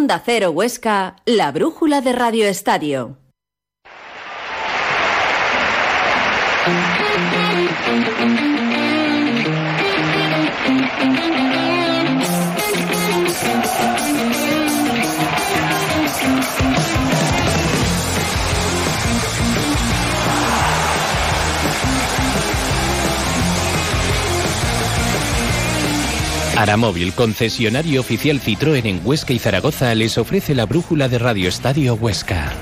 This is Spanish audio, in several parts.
Onda Cero Huesca, la brújula de Radio Estadio. Aramóvil, concesionario oficial Citroën en Huesca y Zaragoza, les ofrece la brújula de Radio Estadio Huesca.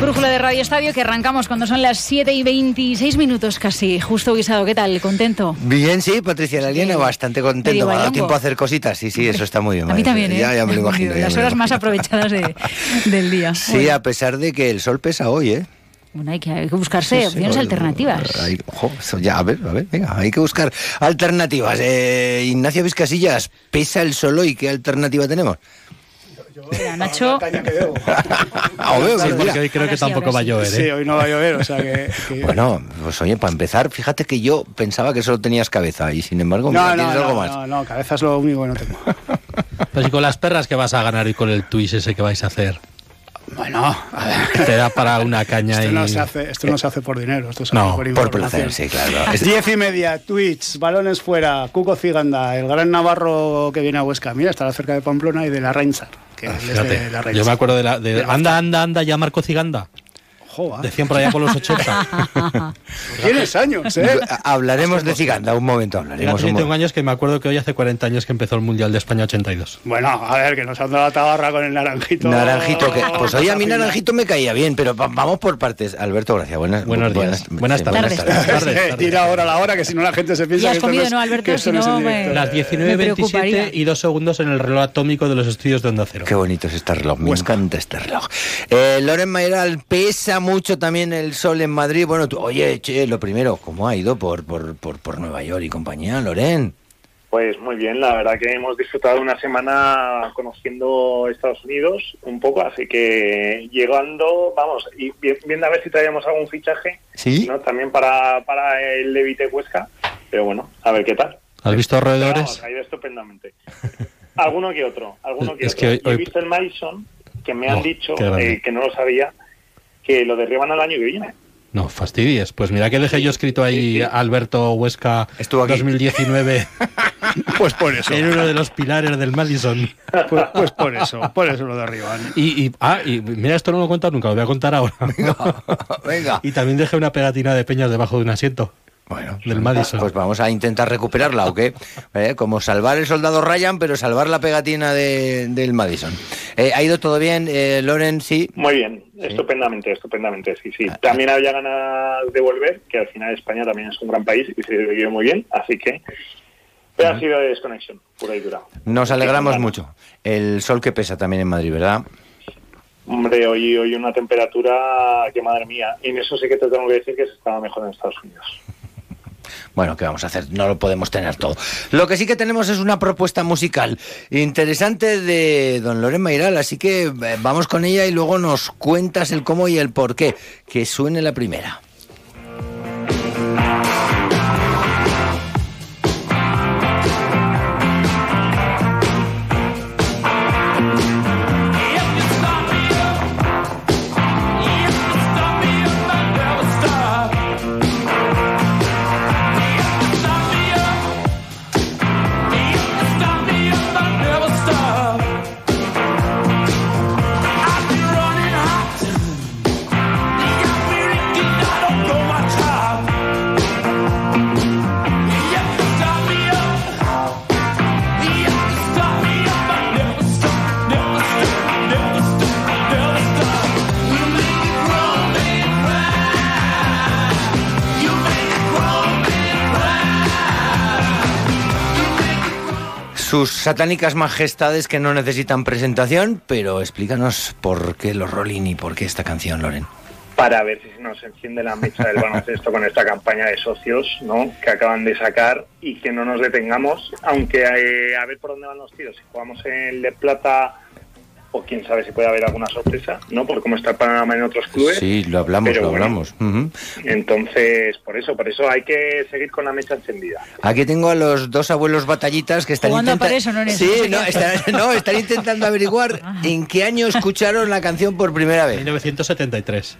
Brújula de Radio Estadio que arrancamos cuando son las 7 y 26 minutos casi. Justo guisado, ¿qué tal? ¿Contento? Bien, sí, Patricia Laliana, bastante contento. Me ha dado tiempo a hacer cositas. Sí, sí, eso está muy bien. A mí también, ¿eh? Ya, ya me lo imagino. Las horas más aprovechadas del día. Sí, a pesar de que el sol pesa hoy, ¿eh? Bueno, hay que, hay que buscarse opciones alternativas. Hay, ojo, ya, a ver, a ver, venga, hay que buscar alternativas. Eh, Ignacio Vizcasillas, ¿pesa el sol hoy? ¿Qué alternativa tenemos? Mira, Nacho. Sí, porque hoy creo que tampoco va a llover, Sí, ¿eh? hoy no va a llover, o sea que... que- Bueno, pues oye, para empezar, fíjate que yo pensaba que solo tenías cabeza y sin embargo mira, no, tienes no, algo más. no, no, cabeza es lo único que no tengo. Pues y con las perras que vas a ganar y con el twist ese que vais a hacer. Bueno, a ver. Te da para una caña Esto y... no, se hace, esto no se hace por dinero, esto se No, hace por Por placer, sí, claro. Es- Diez y media, Twitch, balones fuera, Cuco Ciganda, el gran Navarro que viene a Huesca. Mira, estará cerca de Pamplona y de la Reinsar, que Ah, es de la Reinsar. yo me acuerdo de la... de- De anda, anda, anda, ya Marco Ciganda. Joa, Decían por allá por los 80. Tienes años, ¿eh? Hablaremos de Ciganda, un momento hablaremos. un tengo años que me acuerdo que hoy hace 40 años que empezó el Mundial de España 82. Bueno, a ver, que nos han dado la tabarra con el naranjito. Naranjito, que, pues oye, a mí. Naranjito me caía bien, pero va- vamos por partes. Alberto, gracias. Buenas, Buenos días. Buenas tardes. Tardes. Tardes, tardes. Ir ahora a la hora, que si no la gente se piensa Ya has comido, ¿no, Alberto? Si no. Las Me 19.27 preocuparía. y dos segundos en el reloj atómico de los estudios de Onda Cero. Qué bonito es este reloj, me encanta este reloj. Eh, Loren Mayoral, pesa mucho también el sol en Madrid. Bueno, tú- oye, che, lo primero, ¿cómo ha ido por, por, por, por Nueva York y compañía, Loren? Pues muy bien, la verdad que hemos disfrutado una semana conociendo Estados Unidos un poco, así que llegando, vamos, y vi- viendo a ver si traíamos algún fichaje, ¿Sí? ¿no? También para, para el Levite Huesca, pero bueno, a ver qué tal. ¿Has visto vamos, ha ido estupendamente. Alguno que otro, alguno que Es otro. que hoy- Y he visto el Madison, que me han Oh, dicho, eh, que no lo sabía, que lo derriban al año que viene. No, fastidies. Pues mira que dejé yo escrito ahí Alberto Huesca Estuvo aquí. 2019 Pues por eso. en uno de los pilares del Madison. Pues, pues por eso, por eso lo derriban. Y, y- ah, y mira, esto no lo he contado nunca, lo voy a contar ahora. Venga. y también dejé una pegatina de peñas debajo de un asiento. Bueno, Del Madison. Pues vamos a intentar recuperarla, ¿o qué? Eh, Como salvar el soldado Ryan, pero salvar la pegatina de- del Madison. Eh, ¿Ha ido todo bien, eh, Loren? Sí. Muy bien, estupendamente, estupendamente, sí, sí. También había ganas de volver, que al final España también es un gran país y se vive muy bien, así que... Pero ha sido de desconexión, pura y dura. Nos alegramos mucho. El sol que pesa también en Madrid, ¿verdad? Hombre, hoy, hoy una temperatura que madre mía. Y en eso sí que te tengo que decir que se estaba mejor en Estados Unidos. Bueno, ¿qué vamos a hacer? No lo podemos tener todo. Lo que sí que tenemos es una propuesta musical interesante de don Loren Mayral, así que eh, vamos con ella y luego nos cuentas el cómo y el por qué. Que suene la primera. Sus satánicas majestades que no necesitan presentación, pero explícanos por qué los Rolling y por qué esta canción, Loren. Para ver si se nos enciende la mecha del baloncesto con esta campaña de socios ¿no? que acaban de sacar y que no nos detengamos, aunque eh, a ver por dónde van los tiros. Si jugamos en el de plata o quién sabe si puede haber alguna sorpresa, ¿no? Por cómo está el panorama en otros clubes. Sí, lo hablamos, Pero lo bueno, hablamos. Ujú. Entonces, por eso, por eso hay que seguir con la mecha encendida. Aquí tengo a los dos abuelos batallitas que están intentando. para eso, no Sí, no están, no, están intentando averiguar en qué año escucharon la canción por primera vez. 1973.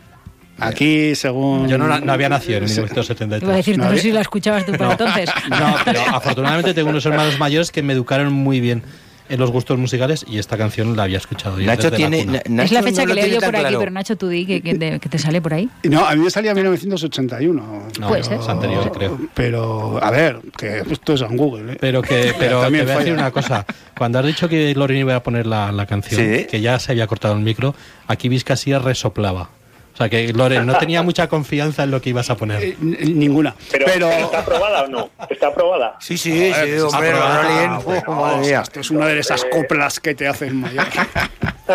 Aquí, según. Yo no, no había nacido en Sí. 1973. Iba a decir, no, No, sé si la escuchabas tú para entonces. No, pero afortunadamente tengo unos hermanos mayores que me educaron muy bien en los gustos musicales y esta canción la había escuchado yo Nacho desde la tiene. cuna. Na- es la Nacho fecha no que yo tan por aquí, claro. pero Nacho, tú di que, que te, que te sale por ahí. No, a mí me salía 1981. No, Puede ser. es anterior, creo. Pero, a ver, que esto es en Google. ¿eh? Pero que, pero te También voy a decir una cosa. Cuando has dicho que Loren iba a poner la, la canción, Sí. que ya se había cortado el micro, aquí Vizcasía resoplaba. O sea que Loren no tenía mucha confianza en lo que ibas a poner. Eh, ninguna. Pero, Pero. ¿está aprobada o no? ¿Está aprobada? Sí, sí, sí, hombre, Ah, madre mía. esto es una de esas coplas que te hacen mayor.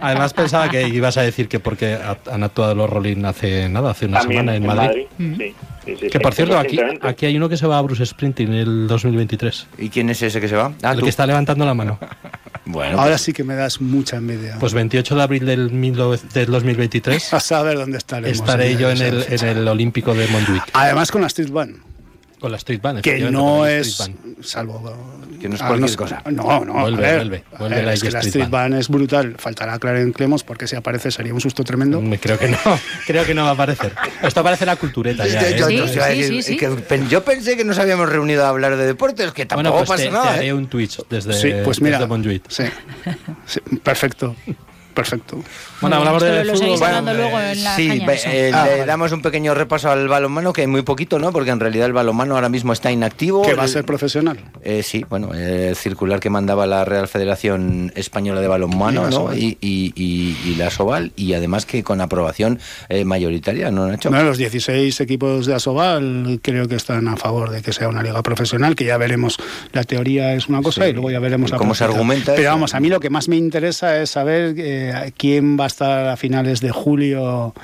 Además pensaba que ibas a decir que porque ha- han actuado los Rolling hace nada, hace una También semana en Madrid. Sí, sí, sí, Que por cierto, aquí, aquí hay uno que se va a Bruce Sprinting en el 2023. ¿Y quién es ese que se va? Ah, el tú. que está levantando la mano. Bueno, Ahora sí que me das mucha envidia. Pues 28 de abril del, 19 del 2023 a saber dónde estaremos. estaré yo en el, en el Olímpico de Montjuic Además con la Street Band, con la Street Band. que no es, salvo... Que no es ah, cualquier sé- cosa. No, no, Vuelve, a ver, vuelve, a vuelve ver, la es que la Street Band. Band es brutal. Faltará Clarence Clemos porque si aparece sería un susto tremendo. Me creo que no, creo que no va a aparecer. Esto parece la cultureta ya. Yo- ¿eh? yo- Sí, yo- sí, sí, sí. que yo pensé que nos habíamos reunido a hablar de deportes, que tampoco Bueno, pues pasa te, te nada. haré ¿eh? un Twitch desde, sí, pues mira. desde Montjuic. Sí, perfecto, perfecto. Bueno, hablamos de fútbol. bueno, luego eh, en la Sí, caña, eh, Ah, le damos un pequeño repaso al balonmano, que hay muy poquito, ¿no? Porque en realidad el balonmano ahora mismo está inactivo. Que va a ser profesional. Eh, sí, bueno, el circular que mandaba la Real Federación Española de Balonmano, la ¿no? Soval. Y, y- y- y la Soval, y además que con aprobación eh, mayoritaria, ¿no, Nacho? No, los 16 equipos de Asobal creo que están a favor de que sea una liga profesional, que ya veremos, la teoría es una cosa Sí. y luego ya veremos ¿Y la cómo se argumenta Pero eso? vamos, a mí lo que más me interesa es saber eh, quién va a estar a finales de julio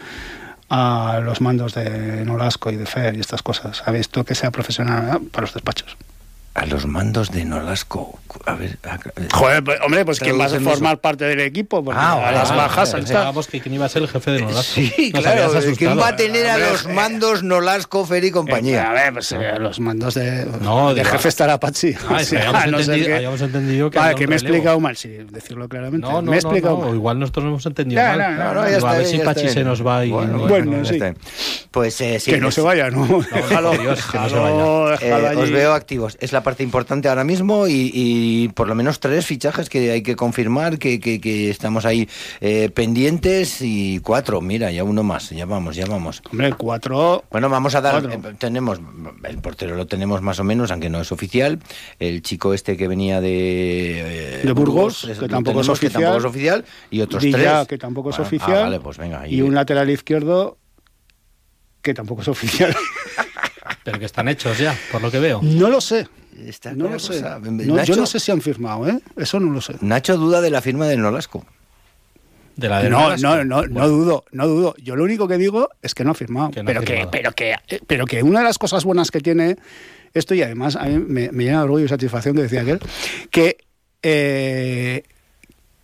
a los mandos de Nolasco y de FER y estas cosas. ¿Sabes? Esto que sea profesional ¿eh? para los despachos. A los mandos de Nolasco. A ver, a- Joder, pues, hombre, pues quién va a formar eso. parte del equipo, porque Ah, a las vale, bajas está. Pensábamos que quién iba a ser el jefe de Nolasco. Sí, Nos claro. ¿Quién va a tener a los eh, mandos Nolasco, Fer y compañía? Eh, a ver, pues eh, los mandos de, No, de jefe estará Pachi. Ah, habíamos, a no entendido, que- habíamos entendido que Vale, que me he explicado mal, sí, decirlo claramente. No, no, me he no, explicado no, mal. igual nosotros nos hemos entendido mal. no, no, No, no, a ver si Pachi se nos va y... Bueno, sí. Pues eh, sí. que no se vaya, ¿no? déjalo, no Eh, os veo activos. Es la parte importante ahora mismo y, y por lo menos tres fichajes que hay que confirmar, que, que- que estamos ahí eh, pendientes y cuatro. Mira, ya uno más. Ya vamos, ya vamos. Hombre, cuatro. Bueno, vamos a dar. Eh, tenemos. El portero lo tenemos más o menos, aunque no es oficial. El chico este que venía de. eh, De Burgos, que tampoco es que oficial. tampoco es oficial. Y otros Dilla, tres. que tampoco es Bueno, ah, oficial. vale, pues venga. Y un lateral izquierdo que tampoco es oficial. Pero que están hechos ya, por lo que veo. no lo sé. Está No lo sé. yo no sé si han firmado, ¿eh? Eso no lo sé. Nacho duda de la firma del Nolasco. De la de No, Nolasco. no, no, no Bueno, dudo, no dudo. Yo lo único que digo es que no ha firmado. Que no ha pero, que, pero, que, pero que una de las cosas buenas que tiene esto, y además a mí me, me llena de orgullo y satisfacción que decía aquel, que, eh,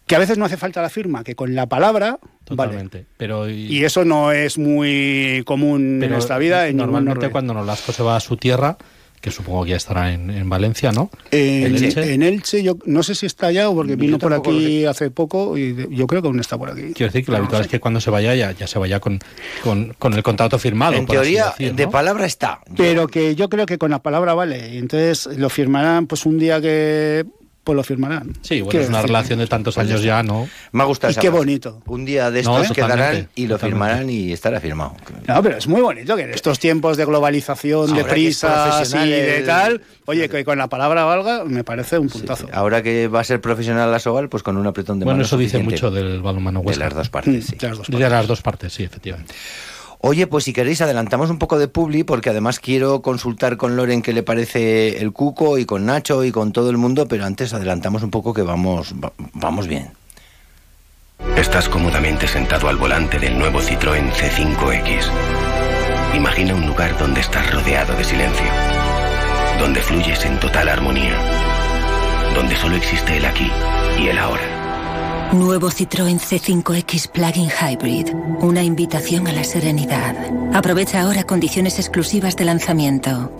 que a veces no hace falta la firma, que con la palabra vale. Totalmente. Pero, Y eso no es muy común pero en esta vida. en normalmente cuando Nolasco se va a su tierra, que supongo que ya estará en, en Valencia, ¿no? En, ¿El Elche? en Elche, yo no sé si está allá o porque vino por aquí hace poco y de- yo creo que aún está por aquí. Quiero decir que lo habitual es que cuando se vaya ya, ya se vaya con, con, con el contrato firmado. en por así teoría, de palabra está. Pero que yo creo que con la palabra vale. Y entonces lo firmarán pues un día que pues lo firmarán. Sí, bueno, es una decir, relación de tantos años ya, ¿no? Me ha gustado Y esa qué frase. bonito. Un día de No, estos totalmente, quedarán y lo totalmente. firmarán y estará firmado. No, pero es muy bonito que en estos tiempos de globalización, de Ahora es prisas y de el- tal, oye, que con la palabra valga, me parece un puntazo. sí. Ahora que va a ser profesional la Soval, pues con un apretón de Bueno, mano eso dice mucho del balonmano de Huesca. las dos Mm, partes. sí. de las dos De las dos partes, sí, efectivamente. Oye, pues si queréis adelantamos un poco de Publi, porque además quiero consultar con Loren qué le parece el Cuco y con Nacho y con todo el mundo, pero antes adelantamos un poco que vamos, va- vamos bien. Estás cómodamente sentado al volante del nuevo Citroën C5X. Imagina un lugar donde estás rodeado de silencio, donde fluyes en total armonía, donde solo existe el aquí y el ahora. Nuevo Citroën C5X Plug-in Hybrid. Una invitación a la serenidad. Aprovecha ahora condiciones exclusivas de lanzamiento.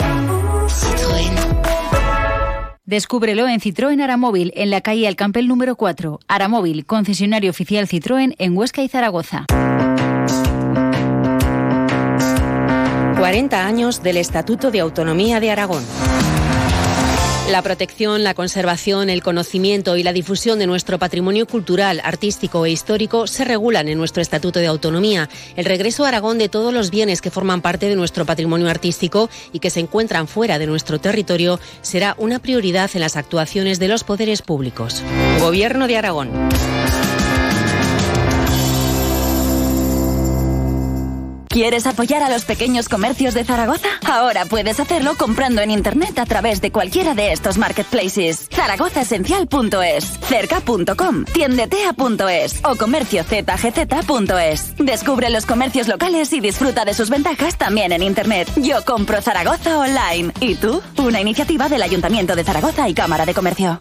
Citroën. Descúbrelo en Citroën Aramóvil, en la calle Alcampel número 4. Aramóvil, concesionario oficial Citroën en Huesca y Zaragoza. 40 años del Estatuto de Autonomía de Aragón. La protección, la conservación, el conocimiento y la difusión de nuestro patrimonio cultural, artístico e histórico se regulan en nuestro Estatuto de Autonomía. El regreso a Aragón de todos los bienes que forman parte de nuestro patrimonio artístico y que se encuentran fuera de nuestro territorio será una prioridad en las actuaciones de los poderes públicos. Gobierno de Aragón. ¿Quieres apoyar a los pequeños comercios de Zaragoza? Ahora puedes hacerlo comprando en internet a través de cualquiera de estos marketplaces. zaragozaesencial.es, cerca.com, tiendetea.es o comerciozgz.es. Descubre los comercios locales y disfruta de sus ventajas también en internet. Yo compro Zaragoza online. ¿Y tú? Una iniciativa del Ayuntamiento de Zaragoza y Cámara de Comercio.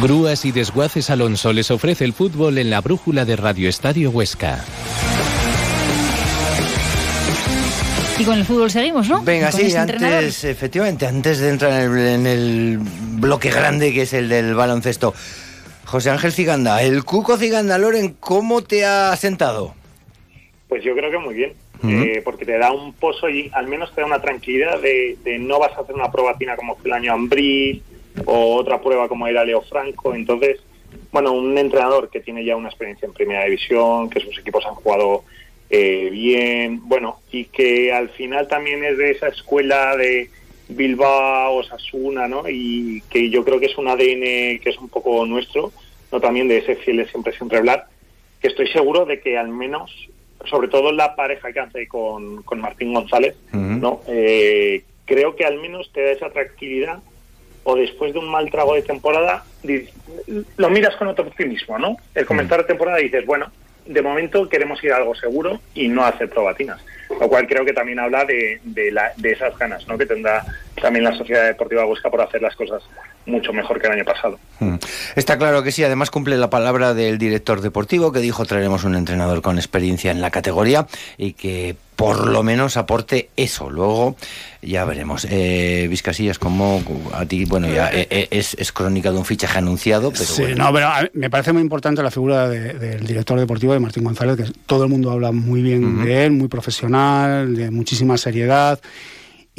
Grúas y Desguaces Alonso les ofrece el fútbol en la brújula de Radio Estadio Huesca. Y con el fútbol seguimos, ¿no? Venga, sí, entrenador. antes, efectivamente, antes de entrar en el, en el bloque grande que es el del baloncesto. José Ángel Ciganda, el Cuco Ciganda Loren, ¿cómo te ha sentado? Pues yo creo que muy bien, eh, porque te da un pozo y al menos te da una tranquilidad de, de no vas a hacer una probatina como fue el año Ambril o otra prueba como era Leo Franco. Entonces, bueno, un entrenador que tiene ya una experiencia en primera división, que sus equipos han jugado eh, bien, bueno, y que al final también es de esa escuela de Bilbao, Osasuna, ¿no? Y que yo creo que es un ADN que es un poco nuestro, ¿no? También de ese fiel siempre, siempre hablar, que estoy seguro de que al menos, sobre todo la pareja que hace con, con Martín González, ¿no? Eh, creo que al menos te da esa tranquilidad o después de un mal trago de temporada lo miras con otro optimismo, ¿no? El comenzar la temporada dices, bueno, de momento queremos ir a algo seguro y no hacer probatinas, lo cual creo que también habla de, de, la- de esas ganas, ¿no? Que tendrá también la Sociedad Deportiva Huesca por hacer las cosas mucho mejor que el año pasado. Mm. Está claro que sí, además cumple la palabra del director deportivo que dijo traeremos un entrenador con experiencia en la categoría y que por lo menos aporte eso. Luego ya veremos. Eh, Vizcasillas, como a ti, bueno, ya eh, eh, es, es crónica de un fichaje anunciado, pero Sí, bueno. no, pero a me parece muy importante la figura de- del director deportivo de Martín González, que todo el mundo habla muy bien de él, muy profesional, de muchísima seriedad.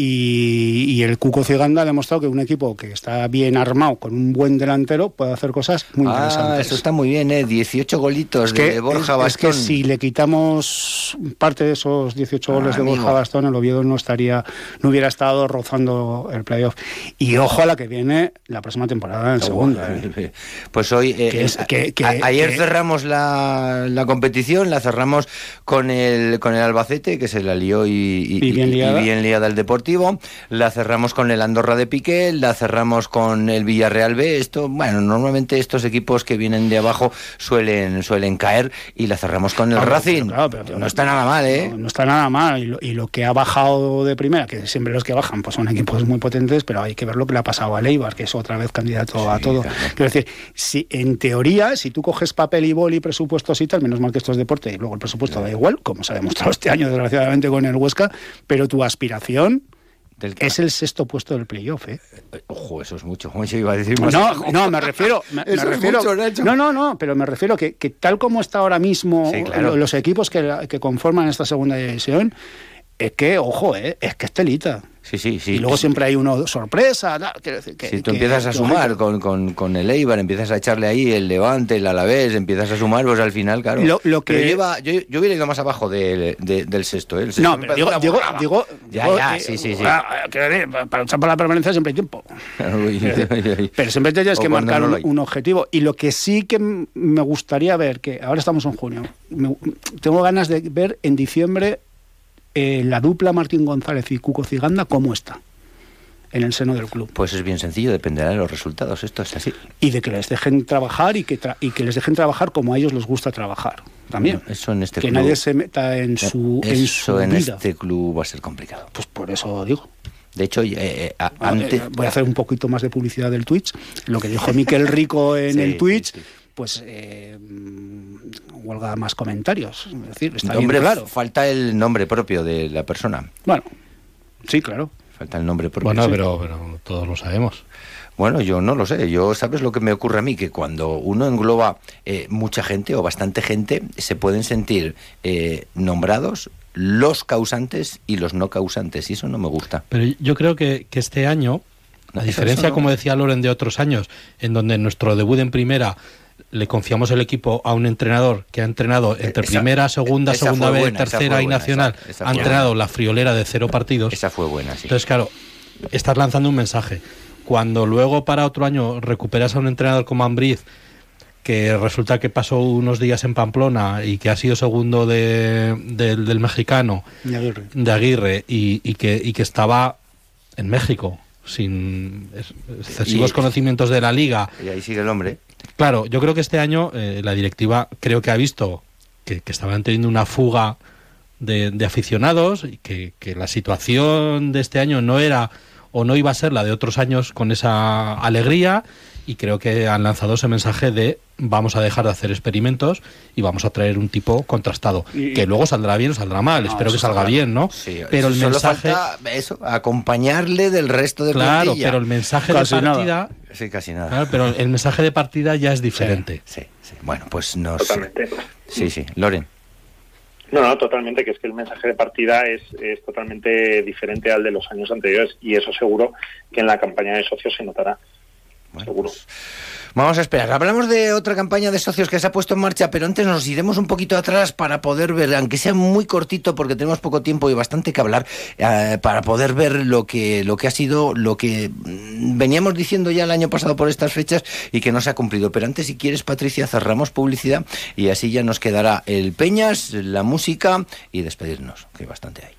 Y, y el Cuco Ciganda ha demostrado que un equipo que está bien armado, con un buen delantero, puede hacer cosas muy Ah, interesantes. eso está muy bien, ¿eh? 18 golitos Es que, de Borja es- es que Bastón. si le quitamos parte de esos 18 goles de amigo. Borja Bastón, el Oviedo no estaría, no hubiera estado rozando el playoff. Y ojo a la que viene la próxima temporada en segunda. ¿eh? Pues hoy, eh, Que es- eh, que- que- a- ayer cerramos la, la competición, la cerramos con el, con el Albacete, que se la lió y, y- Y bien y- y liada. bien liada el Deportivo, la cerramos con el Andorra de Piqué, la cerramos con el Villarreal B. Esto, bueno, normalmente estos equipos que vienen de abajo suelen, suelen caer y la cerramos con el Claro, Racing. pero claro, pero- no está nada mal, ¿eh? No, no está nada mal. Y lo, y lo que ha bajado de primera, que siempre los que bajan pues son equipos muy potentes, pero hay que ver lo que le ha pasado a Leibar, que es otra vez candidato a todo. Quiero decir, si en teoría, si tú coges papel y boli, presupuestos y tal, menos mal que esto es deporte, y luego el presupuesto da igual, como se ha demostrado este año, desgraciadamente, con el Huesca, pero tu aspiración es el sexto puesto del playoff, ¿eh? Ojo, eso es mucho. Yo iba a decir más. No, no, me refiero. Me, me Eso es refiero mucho, Nacho. no, no, no, pero me refiero que, que tal como está ahora mismo Sí, claro. lo- los equipos que conforman esta segunda división, es que, ojo, eh, es que es telita. Sí, sí, sí. Y luego siempre hay uno sorpresa, tal, quiero decir que... Si tú que- empiezas a sumar con, con, con el Eibar, empiezas a echarle ahí el Levante, el Alavés, empiezas a sumar, pues al final, claro. Lo- lo Pero que- lleva, yo, yo hubiera ido más abajo de- de- del sexto, ¿eh? El sexto No, pero digo, digo, digo, Ya, digo, ya, eh, sí, sí, sí. ah, quiero decir, para luchar por la permanencia siempre hay tiempo. Pero siempre tienes que marcar no un, objetivo. Y lo que sí que me gustaría ver, que ahora estamos en junio, me- tengo ganas de ver en diciembre eh, la dupla Martín González y Cuco Ciganda cómo está en el seno del club. Pues es bien sencillo, dependerá de los resultados. Esto es así. Y de que les dejen trabajar y que, tra- y que les dejen trabajar como a ellos les gusta trabajar. También. Eso en este que club. nadie se meta en su, en Eso su en vida. este club va a ser complicado. Pues por eso digo. De hecho, eh, eh, a- Ah, antes. voy a hacer un poquito más de publicidad del Twitch. Lo que dijo Miquel Rico en Sí, el Twitch, sí, sí. pues eh, huelga más comentarios. Es decir, está bien Hombre, claro. falta el nombre propio de la persona. Bueno, sí, claro. Falta el nombre propio. Bueno, Sí. pero, pero todos lo sabemos. Bueno, yo no lo sé. Yo, ¿sabes lo que me ocurre a mí? Que cuando uno engloba eh, mucha gente o bastante gente, se pueden sentir eh, nombrados los causantes y los no causantes. Y eso no me gusta. Pero yo creo que, que este año, No, a diferencia, eso no. como decía Loren, de otros años, en donde nuestro debut en primera le confiamos el equipo a un entrenador que ha entrenado entre esa- primera, segunda, esa segunda fue vez, buena, tercera y buena, nacional, esa- esa ha entrenado buena. la friolera de cero partidos. Esa fue buena, sí. Entonces, claro, estás lanzando un mensaje. Cuando luego para otro año recuperas a un entrenador como Ambriz, que resulta que pasó unos días en Pamplona y que ha sido segundo de- del- del mexicano, Aguirre. de Aguirre y, y que, y que estaba en México sin es- excesivos Y- conocimientos de la liga. Y ahí sigue el hombre. Claro, yo creo que este año eh, la directiva creo que ha visto que, que estaban teniendo una fuga de, de aficionados y que, que la situación de este año no era o no iba a ser la de otros años con esa alegría y creo que han lanzado ese mensaje de vamos a dejar de hacer experimentos y vamos a traer un tipo contrastado Y- que luego saldrá bien o saldrá mal No, espero que salga bien no Sí, pero el solo mensaje falta eso, acompañarle del resto de claro plantilla. pero el mensaje Casi de nada. partida Sí, casi nada. claro, pero el mensaje de partida ya es diferente Sí, sí. Bueno, pues no sé. Sí, sí. Loren. No, no, totalmente, que es que el mensaje de partida es, es totalmente diferente al de los años anteriores y eso seguro que en la campaña de socios se notará. Bueno, seguro. pues vamos a esperar. Hablamos de otra campaña de socios que se ha puesto en marcha, pero antes nos iremos un poquito atrás para poder ver, aunque sea muy cortito, porque tenemos poco tiempo y bastante que hablar, eh, para poder ver lo que, lo que ha sido, lo que mm, veníamos diciendo ya el año pasado por estas fechas y que no se ha cumplido. Pero antes, si quieres, Patricia, cerramos publicidad y así ya nos quedará el Peñas, la música y despedirnos, que bastante hay.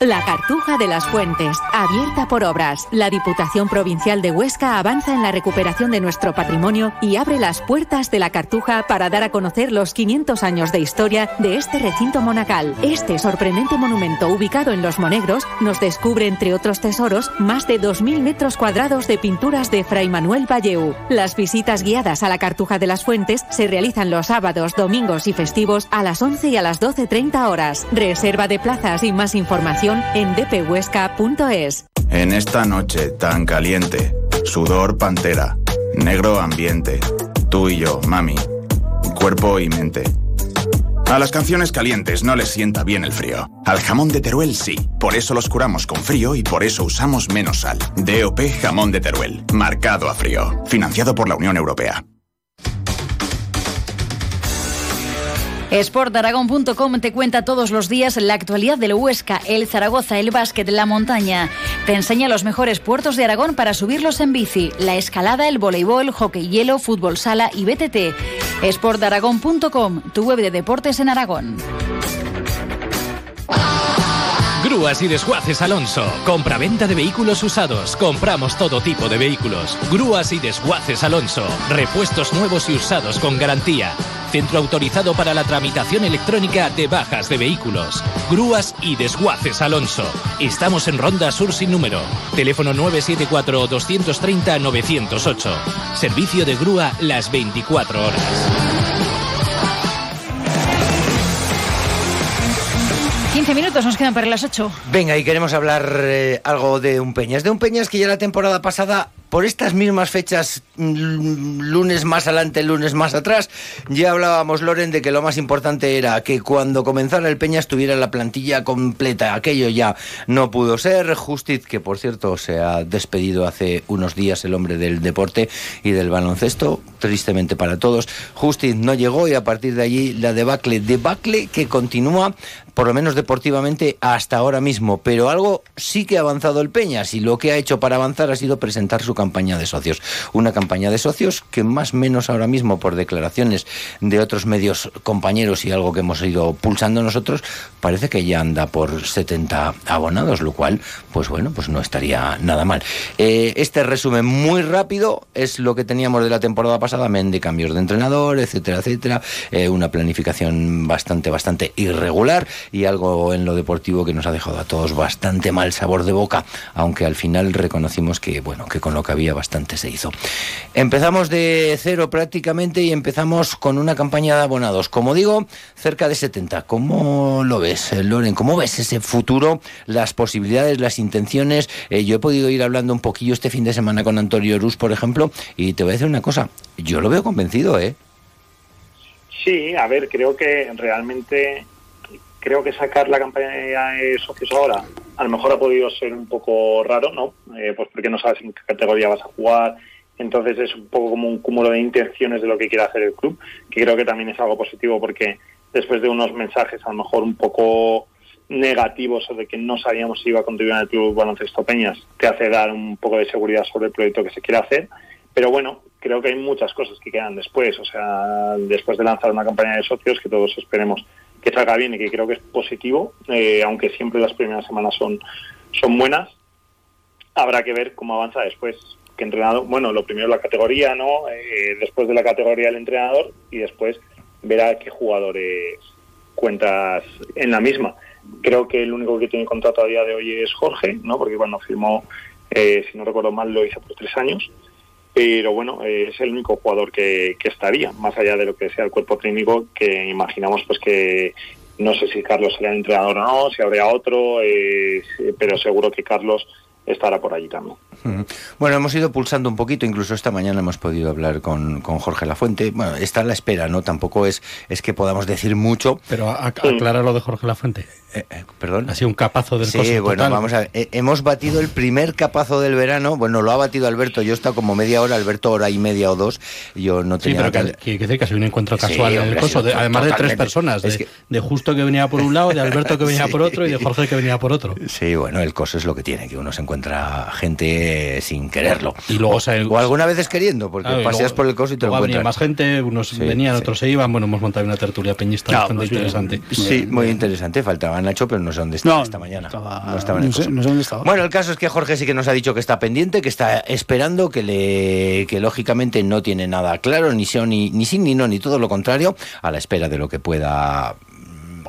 La Cartuja de las Fuentes, abierta por obras. La Diputación Provincial de Huesca avanza en la recuperación de nuestro patrimonio y abre las puertas de la Cartuja para dar a conocer los 500 años de historia de este recinto monacal. Este sorprendente monumento ubicado en Los Monegros nos descubre, entre otros tesoros, más de 2.000 metros cuadrados de pinturas de Fray Manuel Valleu. Las visitas guiadas a la Cartuja de las Fuentes se realizan los sábados, domingos y festivos a las 11 y a las 12.30 horas. Reserva de plazas y más información en dphuesca.es. En esta noche tan caliente, sudor pantera, negro ambiente, tú y yo, mami, cuerpo y mente. A las canciones calientes no les sienta bien el frío. Al jamón de Teruel sí. Por eso los curamos con frío y por eso usamos menos sal. DOP Jamón de Teruel. Marcado a frío. Financiado por la Unión Europea. Sportaragón.com te cuenta todos los días la actualidad del Huesca, el Zaragoza, el básquet, la montaña. Te enseña los mejores puertos de Aragón para subirlos en bici, la escalada, el voleibol, hockey hielo, fútbol sala y BTT. Sportaragón.com, tu web de deportes en Aragón. Grúas y desguaces Alonso. Compra-venta de vehículos usados. Compramos todo tipo de vehículos. Grúas y desguaces Alonso. Repuestos nuevos y usados con garantía. Centro autorizado para la tramitación electrónica de bajas de vehículos. Grúas y desguaces Alonso. Estamos en Ronda Sur sin número. Teléfono 974-230-908. Servicio de grúa las 24 horas. 15 minutos nos quedan para las 8. Venga, y queremos hablar eh, algo de un Peñas. De un Peñas que ya la temporada pasada por estas mismas fechas, mm, lunes más adelante, lunes más atrás, ya hablábamos, Loren, de que lo más importante era que cuando comenzara el Peña estuviera la plantilla completa. Aquello ya no pudo ser. Justiz, que por cierto se ha despedido hace unos días el hombre del deporte y del baloncesto, tristemente para todos. Justiz no llegó y a partir de allí la debacle, debacle que continúa por lo menos deportivamente, hasta ahora mismo. Pero algo sí que ha avanzado el Peñas y lo que ha hecho para avanzar ha sido presentar su campaña de socios. Una campaña de socios que más o menos ahora mismo, por declaraciones de otros medios compañeros y algo que hemos ido pulsando nosotros, parece que ya anda por 70 abonados, lo cual, pues bueno, pues no estaría nada mal. Eh, este resumen muy rápido es lo que teníamos de la temporada pasada, men de cambios de entrenador, etcétera, etcétera. Eh, una planificación bastante, bastante irregular y algo en lo deportivo que nos ha dejado a todos bastante mal sabor de boca, aunque al final reconocimos que, bueno, que con lo que había bastante se hizo. Empezamos de cero prácticamente y empezamos con una campaña de abonados. Como digo, cerca de 70. ¿Cómo lo ves, Loren? ¿Cómo ves ese futuro, las posibilidades, las intenciones? Eh, yo he podido ir hablando un poquillo este fin de semana con Antonio Rus, por ejemplo, y te voy a decir una cosa. Yo lo veo convencido, ¿eh? Sí, a ver, creo que realmente creo que sacar la campaña de socios ahora a lo mejor ha podido ser un poco raro, ¿no? Eh, pues porque no sabes en qué categoría vas a jugar, entonces es un poco como un cúmulo de intenciones de lo que quiere hacer el club, que creo que también es algo positivo porque después de unos mensajes a lo mejor un poco negativos o de que no sabíamos si iba a contribuir el club baloncesto Peñas, te hace dar un poco de seguridad sobre el proyecto que se quiere hacer. Pero bueno, creo que hay muchas cosas que quedan después, o sea, después de lanzar una campaña de socios que todos esperemos que salga bien y que creo que es positivo, eh, aunque siempre las primeras semanas son, son buenas. Habrá que ver cómo avanza después. Que entrenado, bueno, lo primero la categoría, ¿no? Eh, después de la categoría el entrenador y después verá qué jugadores cuentas en la misma. Creo que el único que tiene contrato a día de hoy es Jorge, ¿no? Porque cuando firmó, eh, si no recuerdo mal, lo hizo por tres años pero bueno, eh, es el único jugador que, estaría, más allá de lo que sea el cuerpo técnico, que imaginamos pues que no sé si Carlos será el entrenador o no, si habría otro, eh, pero seguro que Carlos estará por allí también. Bueno, hemos ido pulsando un poquito, incluso esta mañana hemos podido hablar con, con Jorge Lafuente. Bueno, está a la espera, ¿no? Tampoco es, es que podamos decir mucho. Pero aclara lo de Jorge Lafuente. Eh, eh, perdón. Ha sido un capazo del Sí, bueno, vamos a ver. Eh, hemos batido el primer capazo del verano. Bueno, lo ha batido Alberto. Yo he estado como media hora, Alberto hora y media o dos. Yo no tenía. Sí, pero que, que, decir que ha sido un encuentro casual en el coso. además de tres personas. De, de, Justo que venía por un lado, de Alberto que venía por otro y de Jorge que venía por otro. Sí, bueno, el coso es lo que tiene, que uno se encuentra gente sin quererlo. Y luego, o, alguna vez es queriendo, porque paseas por el coso y te lo encuentras. más gente, unos venían, otros se iban. Bueno, hemos montado una tertulia peñista bastante pues interesante. Sí, muy interesante. Faltaba Nacho, pero no sé dónde no, esta mañana. no, estaba en el Bueno, el caso es que Jorge sí que nos ha dicho que está pendiente, que está esperando, que le que lógicamente no tiene nada claro, ni sí, ni, ni sí, ni no, ni todo lo contrario, a la espera de lo que pueda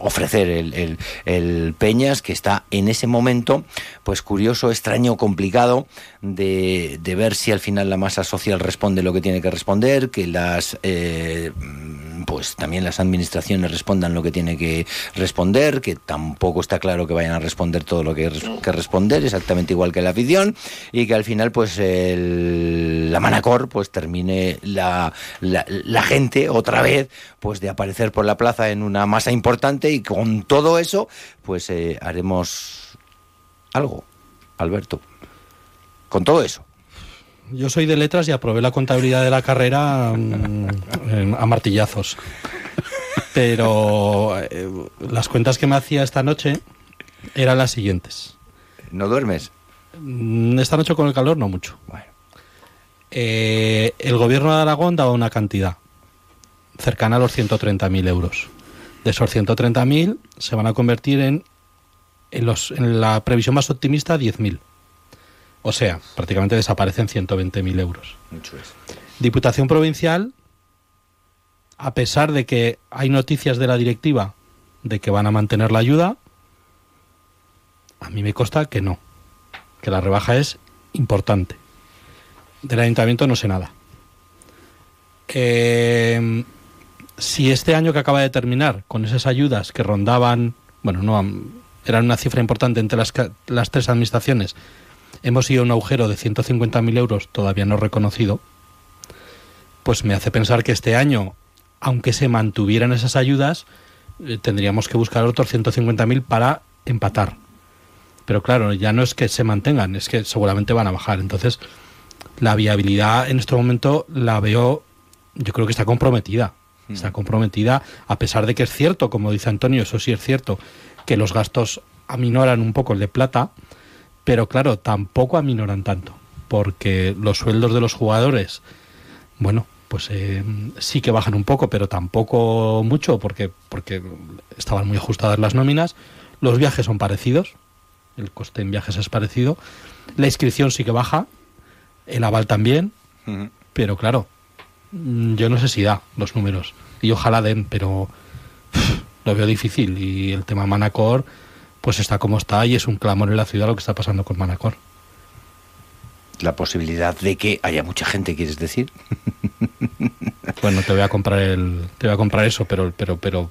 ofrecer el, el, Peñas, que está en ese momento, pues curioso, extraño, complicado de, de, ver si al final la masa social responde lo que tiene que responder, que las eh, pues también las administraciones respondan lo que tiene que responder, que tampoco está claro que vayan a responder todo lo que hay que responder, exactamente igual que la afición, y que al final pues el, la Manacor pues termine la, la, la gente otra vez pues de aparecer por la plaza en una masa importante y con todo eso pues eh, haremos algo, Alberto. Con todo eso yo soy de letras y aprobé la contabilidad de la carrera mm, a martillazos. Pero eh, las cuentas que me hacía esta noche eran las siguientes. ¿No duermes? Mm, esta noche con el calor no mucho. Eh, el gobierno de Aragón daba una cantidad cercana a los 130.000 euros. De esos 130.000 se van a convertir en, en, los, en la previsión más optimista 10.000. O sea, prácticamente desaparecen 120.000 euros. Mucho es. Diputación Provincial, a pesar de que hay noticias de la directiva de que van a mantener la ayuda, a mí me consta que no, que la rebaja es importante. Del ayuntamiento no sé nada. Eh, si este año que acaba de terminar, con esas ayudas que rondaban, bueno, no eran una cifra importante entre las, las tres administraciones, hemos ido a un agujero de 150.000 euros todavía no reconocido, pues me hace pensar que este año, aunque se mantuvieran esas ayudas, eh, tendríamos que buscar otros 150.000 para empatar. Pero claro, ya no es que se mantengan, es que seguramente van a bajar. Entonces, la viabilidad en este momento la veo, yo creo que está comprometida. Está comprometida, a pesar de que es cierto, como dice Antonio, eso sí es cierto, que los gastos aminoran un poco el de plata, pero claro, tampoco aminoran tanto, porque los sueldos de los jugadores, bueno, pues eh, sí que bajan un poco, pero tampoco mucho, porque, porque estaban muy ajustadas las nóminas. Los viajes son parecidos, el coste en viajes es parecido. La inscripción sí que baja, el aval también, pero claro, mm, yo no sé si da los números. Y ojalá den, pero pff, lo veo difícil. Y el tema Manacor, pues está como está y es un clamor en la ciudad lo que está pasando con Manacor. La posibilidad de que haya mucha gente, ¿quieres decir? Bueno, te voy a comprar el, te voy a comprar eso, pero, pero, pero,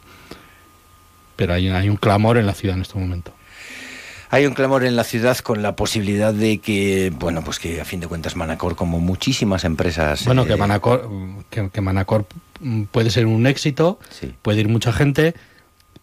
pero hay, hay un clamor en la ciudad en este momento. Hay un clamor en la ciudad con la posibilidad de que, bueno, pues que a fin de cuentas Manacor, como muchísimas empresas... Bueno, que eh, Manacor, que, que Manacor puede ser un éxito, puede ir mucha gente,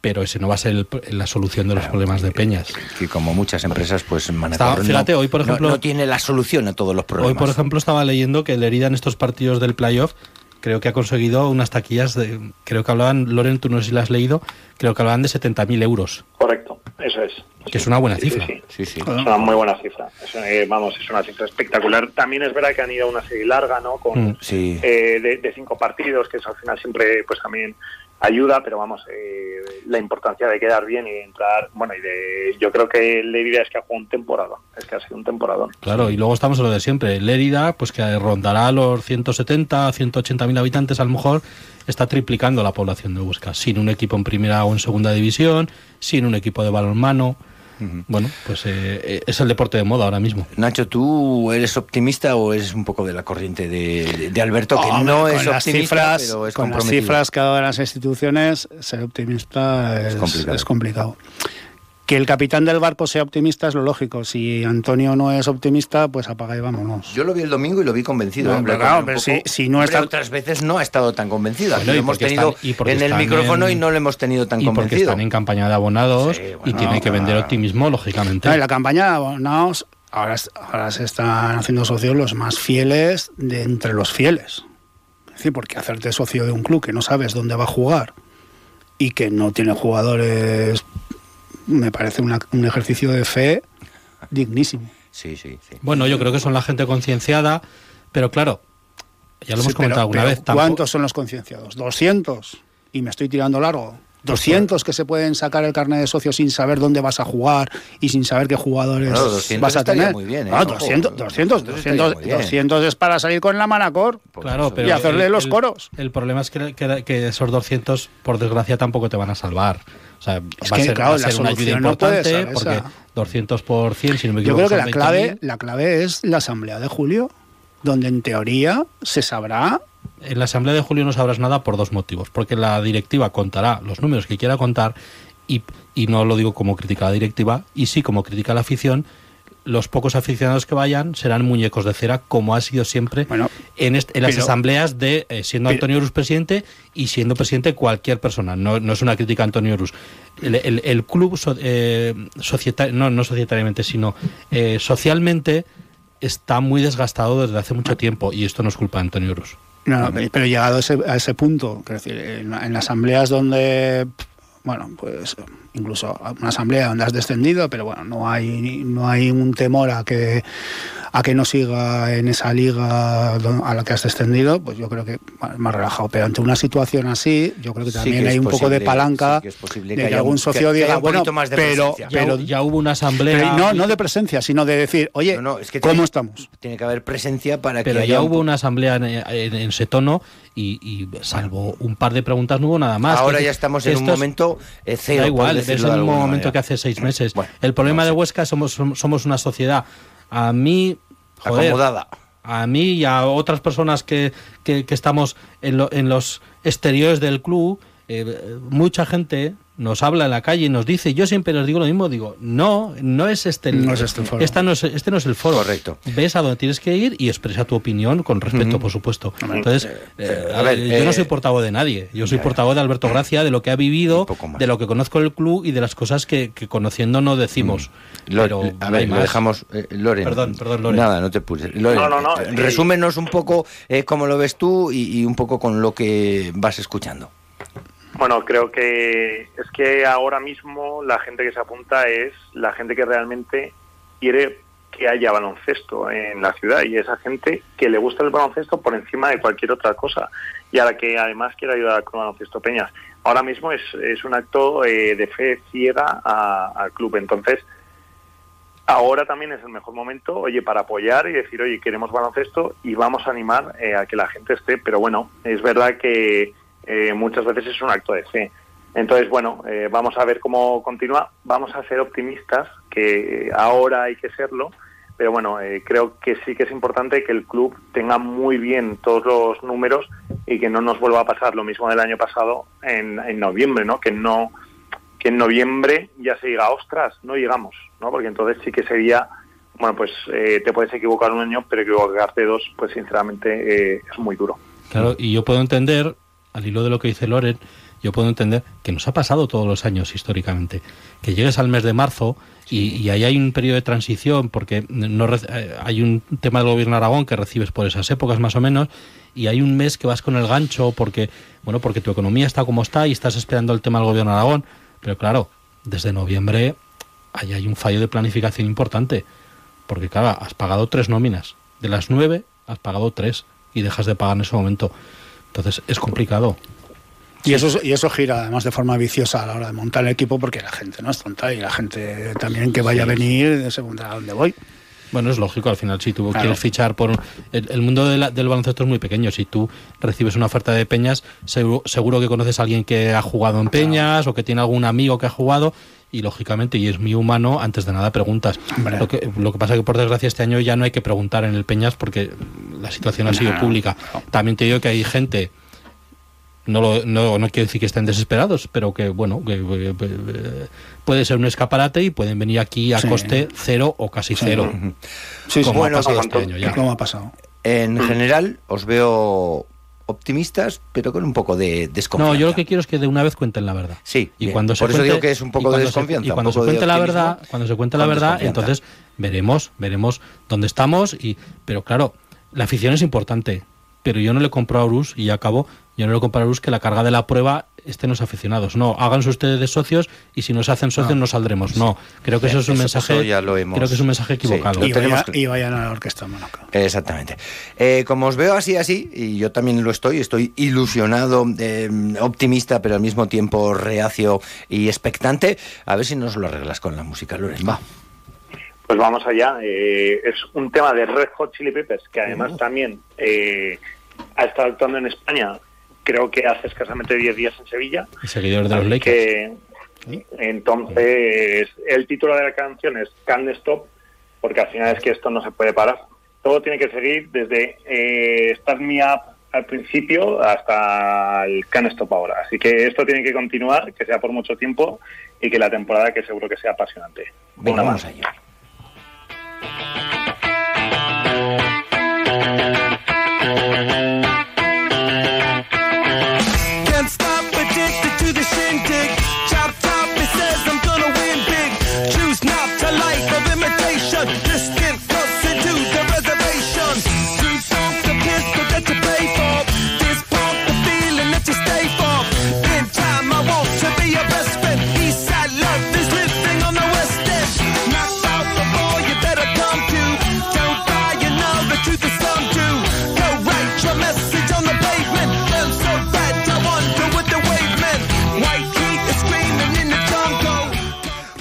pero ese no va a ser el- la solución de los problemas de Peñas. que como muchas empresas, pues Manacor fíjate, no, hoy, por ejemplo- no, tiene la solución a todos los problemas. Hoy, por ejemplo, estaba leyendo que el Herida en estos partidos del playoff creo que ha conseguido unas taquillas de, creo que hablaban, Loren, tú no sé si la has leído, creo que hablaban de 70.000 euros, Correcto, eso es. que es una buena Sí, sí, cifra. sí. Sí, Es una muy buena cifra. Es, eh, vamos, es una cifra espectacular. También es verdad que han ido a una serie larga, ¿no? Con, Mm, sí. eh, de, de cinco partidos, que eso al final siempre, pues también ayuda, pero vamos, eh, la importancia de quedar bien y de entrar, bueno, y de, yo creo que la idea es que ha jugado un temporada, es que ha sido un temporadón. Claro, y luego estamos en lo de siempre. Lérida, pues que rondará los 170, 180 mil habitantes, a lo mejor está triplicando la población de Huesca, sin un equipo en primera o en segunda división, sin un equipo de balonmano. Bueno, pues eh, eh, es el deporte de moda ahora mismo. Nacho, ¿tú eres optimista o eres un poco de la corriente de, de- de Alberto, que Hombre, no con es las optimista, cifras, pero es con las cifras que dado las instituciones, ser optimista es, complicado. es complicado. Que el capitán del barco sea optimista es lo lógico. Si Antonio no es optimista, pues apaga y vámonos. Yo lo vi el domingo y lo vi convencido. No, hombre, claro, pero si- si no está- otras veces no ha estado tan convencido. Aquí Bueno, lo y hemos tenido están- y en el micrófono en- y no lo hemos tenido tan y porque convencido. están en campaña de abonados y bueno, tiene que vender optimismo, lógicamente. No, en la campaña de abonados, ahora, ahora se están haciendo socios los más fieles de entre los fieles. Es decir, porque hacerte socio de un club que no sabes dónde va a jugar y que no tiene jugadores, me parece una- un ejercicio de fe dignísimo. Sí, sí, sí. Bueno, yo creo que son la gente concienciada, pero claro, ya lo hemos Sí, comentado pero- alguna pero vez. tampoco- ¿Cuántos son los concienciados? ¿200? Y me estoy tirando largo. 200 que se pueden sacar el carnet de socio sin saber dónde vas a jugar y sin saber qué jugadores Bueno, 200 vas a tener. muy bien, ¿eh? Ah, Ojo, 200, 200, 200 estaría 200, muy bien. 200 es para salir con la Manacor. Claro, pero y hacerle el- los el- coros. El problema es que, que- que esos 200, por desgracia, tampoco te van a salvar. O sea, Es va a que, ser, claro, va a la ser una ayuda no importante ser porque esa. 200 por 100, si no me Yo equivoco, creo que la clave, 20.000. la clave es la asamblea de julio, donde en teoría se sabrá En la Asamblea de Julio no sabrás nada por dos motivos. Porque la directiva contará los números que quiera contar y, y no lo digo como crítica a la directiva, y sí como crítica a la afición, los pocos aficionados que vayan serán muñecos de cera, como ha sido siempre en, est- en las pero- asambleas de eh, siendo Antonio Rus presidente y siendo presidente cualquier persona. No, no es una crítica a Antonio Rus. El, el- el club, so- eh, no, no societariamente, sino eh, socialmente, está muy desgastado desde hace mucho tiempo y esto no es culpa de Antonio Rus. No, no, pero- llegado a ese, a ese punto, decir, en, en asambleas donde, bueno, pues incluso una asamblea donde has descendido, pero bueno, no hay no hay un temor a que a que no siga en esa liga don- a la que has descendido, pues yo creo que bueno, es más relajado. Pero ante una situación así, yo creo que Sí también que hay un poco de palanca sí que es posible de que haya algún un- socio que- que diga, bueno, poquito más de pero, pero ya hubo una asamblea. pero no, no de presencia, sino de decir, oye, No, no, es que ¿cómo tiene- estamos? Tiene que haber presencia para Pero que haya ya un hubo una asamblea en, en- en ese tono y, y salvo un par de preguntas no hubo nada más. Ahora ya estamos en un momento eh, cero. Da igual, es el mismo momento manera. que hace seis meses. el problema de Huesca somos, somos somos una sociedad. A mí, joder, Acomodada. a mí y a otras personas que, que- que estamos en, lo- en los exteriores del club, eh, mucha gente nos habla en la calle y nos dice, yo siempre les digo lo mismo, digo, no, no es este el, No es este el foro. esta no es- este no es el foro. Correcto. Ves a dónde tienes que ir y expresa tu opinión con respeto, por supuesto. Entonces, eh, a ver, yo no eh, soy portavoz de nadie, yo soy portavoz de Alberto Gracia, de lo que ha vivido, de lo que conozco del club y de las cosas que, que conociendo no decimos. Lo- Pero a ver, lo dejamos. eh, Loren. Perdón, perdón, Loren. Nada, no te puse. Loren, No, no, no, eh, resúmenos un poco eh, cómo lo ves tú y, y un poco con lo que vas escuchando. Bueno, creo que es que ahora mismo la gente que se apunta es la gente que realmente quiere que haya baloncesto en la ciudad y esa gente que le gusta el baloncesto por encima de cualquier otra cosa y a la que además quiere ayudar con baloncesto Peñas. Ahora mismo es, es un acto eh, de fe ciega al club, entonces ahora también es el mejor momento, oye, para apoyar y decir, oye, queremos baloncesto y vamos a animar eh, a que la gente esté, pero bueno, es verdad que eh, muchas veces es un acto de fe. Entonces, bueno, eh, vamos a ver cómo continúa, vamos a ser optimistas, que ahora hay que serlo, pero bueno, eh, creo que sí que es importante que el club tenga muy bien todos los números y que no nos vuelva a pasar lo mismo del año pasado en, en noviembre, ¿no? Que no que en noviembre ya se diga, ostras, no llegamos, ¿no? Porque entonces sí que sería, bueno, pues eh, te puedes equivocar un año, pero equivocarte dos, pues sinceramente eh, es muy duro. Claro, y yo puedo entender, al hilo de lo que dice Loren, yo puedo entender que nos ha pasado todos los años históricamente, que llegues al mes de marzo y, y ahí hay un periodo de transición porque no eh, hay un tema del gobierno de Aragón que recibes por esas épocas más o menos y hay un mes que vas con el gancho porque bueno porque tu economía está como está y estás esperando el tema del gobierno de Aragón, pero claro desde noviembre ahí hay un fallo de planificación importante porque claro has pagado tres nóminas. De las nueve has pagado tres y dejas de pagar en ese momento entonces es complicado Y eso, y eso gira además de forma viciosa a la hora de montar el equipo porque la gente no es tonta y la gente también que vaya a venir se preguntará a dónde voy. Bueno, es lógico, al final si tú Claro. quieres fichar por... un- El, el mundo de la- del baloncesto es muy pequeño, si tú recibes una oferta de Peñas, seguro, seguro que conoces a alguien que ha jugado en Peñas o que tiene algún amigo que ha jugado y lógicamente, y es muy humano, antes de nada preguntas. Lo que, lo que pasa que por desgracia este año ya no hay que preguntar en el Peñas porque la situación ha sido No, pública. También te digo que hay gente... No, lo- no, no quiero decir que estén desesperados, pero que, bueno, que, puede ser un escaparate y pueden venir aquí a Sí. coste cero o casi cero. Sí, sí. como Bueno, ha pasado este año ya. como ha pasado. En general, os veo optimistas, pero con un poco de desconfianza. No, yo lo que quiero es que de una vez cuenten la verdad. Sí, y bien. cuando Por eso digo que es un poco de se- desconfianza, y cuando se cuente la verdad, cuando se cuente la verdad, entonces veremos, veremos dónde estamos y pero claro, la afición es importante, pero yo no le compro a Urus y ya acabo, yo no le compro a Urus que la carga de la prueba estén los aficionados. No, háganse ustedes de socios y si no se hacen socios No. no, saldremos. No, creo que eso es un Eso- mensaje eso ya lo hemos- creo que es un mensaje equivocado. Y, tenemos vaya- y vayan a la orquesta Mónaco. Exactamente. Eh, como os veo así, así, y yo también lo estoy, estoy ilusionado, eh, optimista, pero al mismo tiempo reacio y expectante, a ver si nos lo arreglas con la música, Loren. Va. Pues vamos allá. Eh, es un tema de Red Hot Chili Peppers, que además Oh. también eh, ha estado actuando en España, creo que hace escasamente 10 días en Sevilla. Y seguidores de los Lakers. que, entonces, el título de la canción es Can't Stop, porque al final es que esto no se puede parar. Todo tiene que seguir desde eh, Start Me Up al principio hasta el Can't Stop ahora. Así que esto tiene que continuar, que sea por mucho tiempo y que la temporada que seguro que sea apasionante. Venga, vamos más. allá.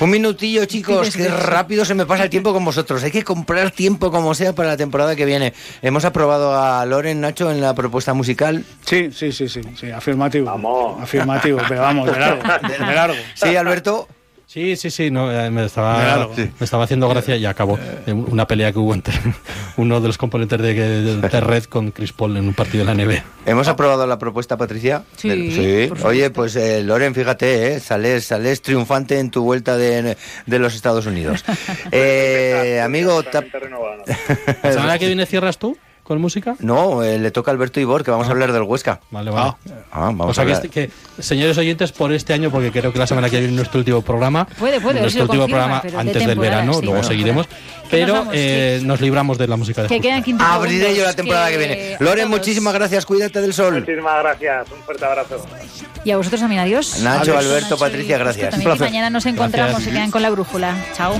Un minutillo, chicos, que rápido se me pasa el tiempo con vosotros. Hay que comprar tiempo como sea para la temporada que viene. Hemos aprobado a Loren Nacho en la propuesta musical. Sí, sí, sí, sí, sí, afirmativo. Afirmativo, pero vamos, de largo, de largo. Sí, Alberto. Sí, sí, sí, no, eh, me, estaba, me estaba haciendo gracia y acabó en una pelea que hubo entre uno de los componentes de, de, de Red con Chris Paul en un partido de la NBA. ¿Hemos aprobado la propuesta, Patricia? Sí, Del- Oye, pues eh, Loren, fíjate, eh, sales, sales triunfante en tu vuelta de, de los Estados Unidos. Eh, amigo. ¿La semana que viene cierras tú con música? no, eh, le toca a Alberto Ibor, que vamos a hablar del Huesca. Vale, vale. Ah, vamos o sea a que, hablar. este- que, señores oyentes, por este año, porque creo que la semana que viene es nuestro último programa. Puede, puede, Nuestro último confirman, programa pero de antes del verano, sí, luego bueno, seguiremos. Nos Pero vamos, eh, nos libramos de la música de Que Justa. quedan 15 Abriré yo la temporada que, que viene. Loren, muchísimas gracias, cuídate del sol. Muchísimas gracias. Un fuerte abrazo. Y a vosotros también, adiós. Nacho, Adiós. Alberto, Patricia, gracias. Que mañana nos encontramos Gracias. y quedan con la brújula. Chao.